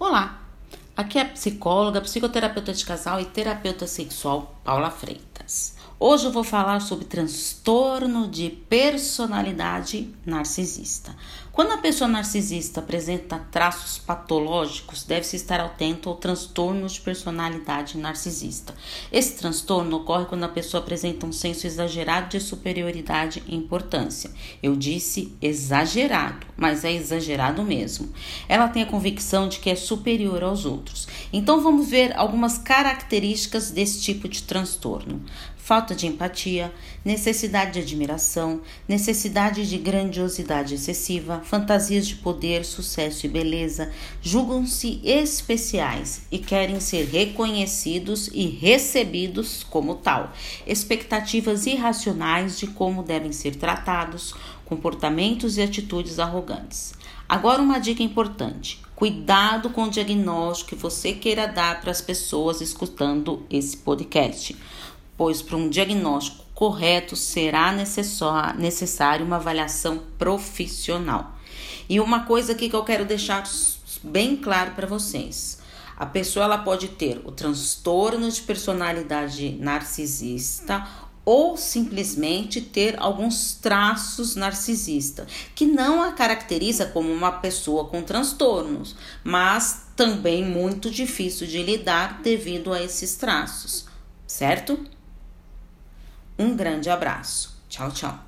Olá, aqui é a psicóloga, psicoterapeuta de casal e terapeuta sexual Paula Freitas. Hoje eu vou falar sobre transtorno de personalidade narcisista. Quando a pessoa narcisista apresenta traços patológicos, deve-se estar atento ao transtorno de personalidade narcisista. Esse transtorno ocorre quando a pessoa apresenta um senso exagerado de superioridade e importância. Eu disse exagerado, mas é exagerado mesmo. Ela tem a convicção de que é superior aos outros. Então vamos ver algumas características desse tipo de transtorno falta de empatia, necessidade de admiração, necessidade de grandiosidade excessiva, fantasias de poder, sucesso e beleza, julgam-se especiais e querem ser reconhecidos e recebidos como tal, expectativas irracionais de como devem ser tratados, comportamentos e atitudes arrogantes. Agora, uma dica importante: cuidado com o diagnóstico que você queira dar para as pessoas escutando esse podcast pois para um diagnóstico correto será necessário uma avaliação profissional. E uma coisa aqui que eu quero deixar bem claro para vocês. A pessoa ela pode ter o transtorno de personalidade narcisista ou simplesmente ter alguns traços narcisistas, que não a caracteriza como uma pessoa com transtornos, mas também muito difícil de lidar devido a esses traços, certo? Um grande abraço. Tchau, tchau.